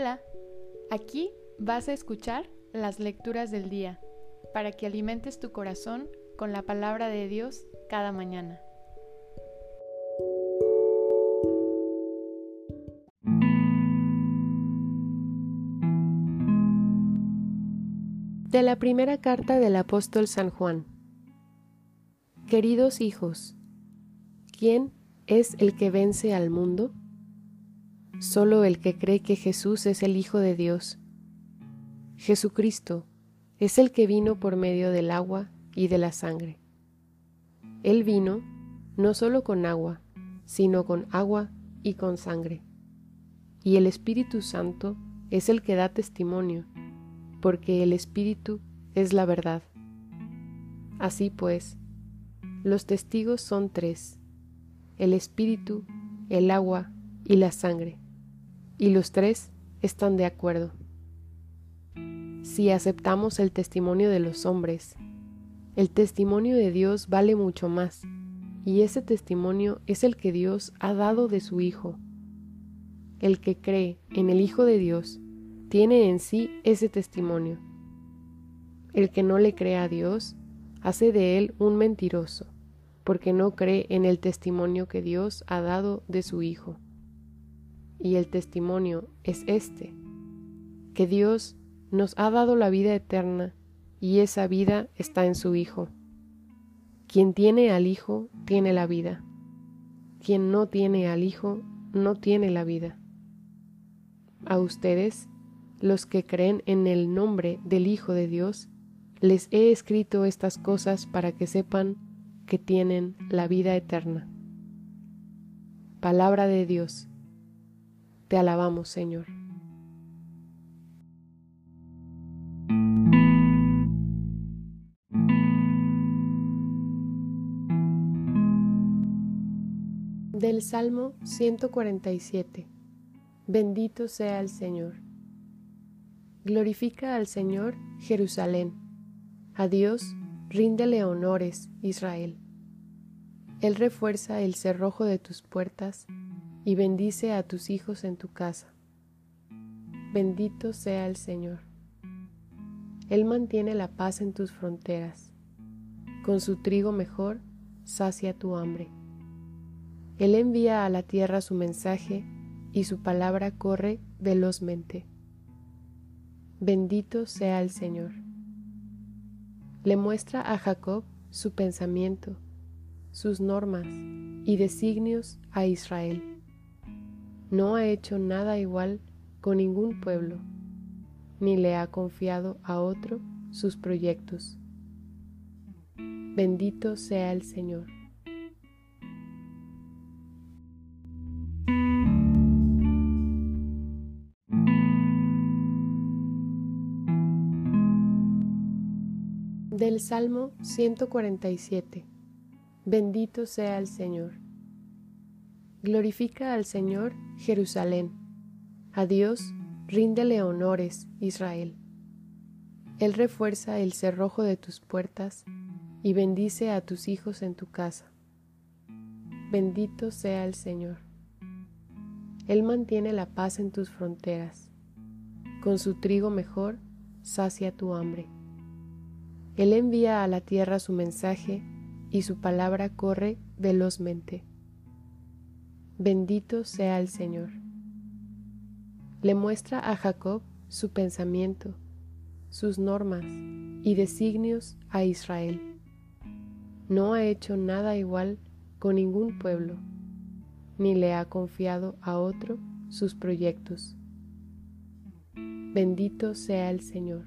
Hola, aquí vas a escuchar las lecturas del día para que alimentes tu corazón con la palabra de Dios cada mañana. De la primera carta del apóstol San Juan. Queridos hijos, ¿quién es el que vence al mundo? Solo el que cree que Jesús es el Hijo de Dios. Jesucristo es el que vino por medio del agua y de la sangre. Él vino no solo con agua, sino con agua y con sangre. Y el Espíritu Santo es el que da testimonio porque el Espíritu es la verdad. Así pues, los testigos son tres, el Espíritu, el agua y la sangre, y los tres están de acuerdo. Si aceptamos el testimonio de los hombres, el testimonio de Dios vale mucho más, y ese testimonio es el que Dios ha dado de su Hijo. El que cree en el Hijo de Dios tiene en sí ese testimonio. El que no le cree a Dios hace de él un mentiroso, porque no cree en el testimonio que Dios ha dado de su Hijo. Y el testimonio es este, que Dios nos ha dado la vida eterna y esa vida está en su Hijo. Quien tiene al Hijo tiene la vida. Quien no tiene al Hijo no tiene la vida. A ustedes los que creen en el nombre del Hijo de Dios, les he escrito estas cosas para que sepan que tienen la vida eterna. Palabra de Dios. Te alabamos, Señor. Del Salmo 147. Bendito sea el Señor Glorifica al Señor Jerusalén. A Dios ríndele honores Israel. Él refuerza el cerrojo de tus puertas y bendice a tus hijos en tu casa. Bendito sea el Señor. Él mantiene la paz en tus fronteras. Con su trigo mejor sacia tu hambre. Él envía a la tierra su mensaje y su palabra corre velozmente. Bendito sea el Señor. Le muestra a Jacob su pensamiento, sus normas y designios a Israel. No ha hecho nada igual con ningún pueblo, ni le ha confiado a otro sus proyectos. Bendito sea el Señor. Del Salmo 147. Bendito sea el Señor. Glorifica al Señor Jerusalén. A Dios ríndele honores Israel. Él refuerza el cerrojo de tus puertas y bendice a tus hijos en tu casa. Bendito sea el Señor. Él mantiene la paz en tus fronteras. Con su trigo mejor sacia tu hambre. Él envía a la tierra su mensaje y su palabra corre velozmente. Bendito sea el Señor. Le muestra a Jacob su pensamiento, sus normas y designios a Israel. No ha hecho nada igual con ningún pueblo, ni le ha confiado a otro sus proyectos. Bendito sea el Señor.